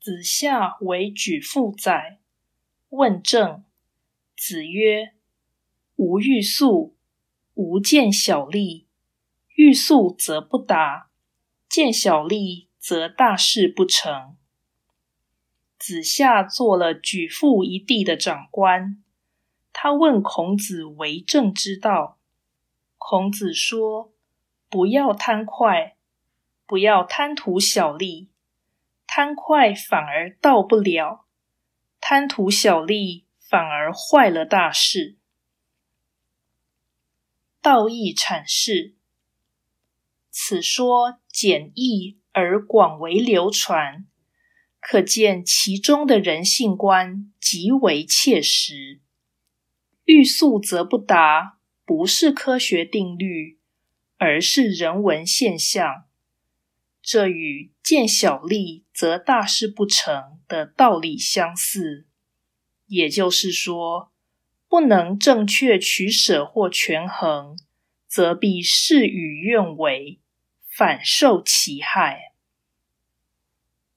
子夏为举父宰，问政。子曰：“吾欲速，吾见小利。欲速则不达，见小利则大事不成。”子夏做了举父一地的长官，他问孔子为政之道。孔子说：“不要贪快，不要贪图小利。贪快反而到不了，贪图小利。”反而坏了大事。道义阐释，此说简易而广为流传，可见其中的人性观极为切实。欲速则不达，不是科学定律，而是人文现象。这与见小利则大事不成的道理相似。也就是说，不能正确取舍或权衡，则必事与愿违，反受其害。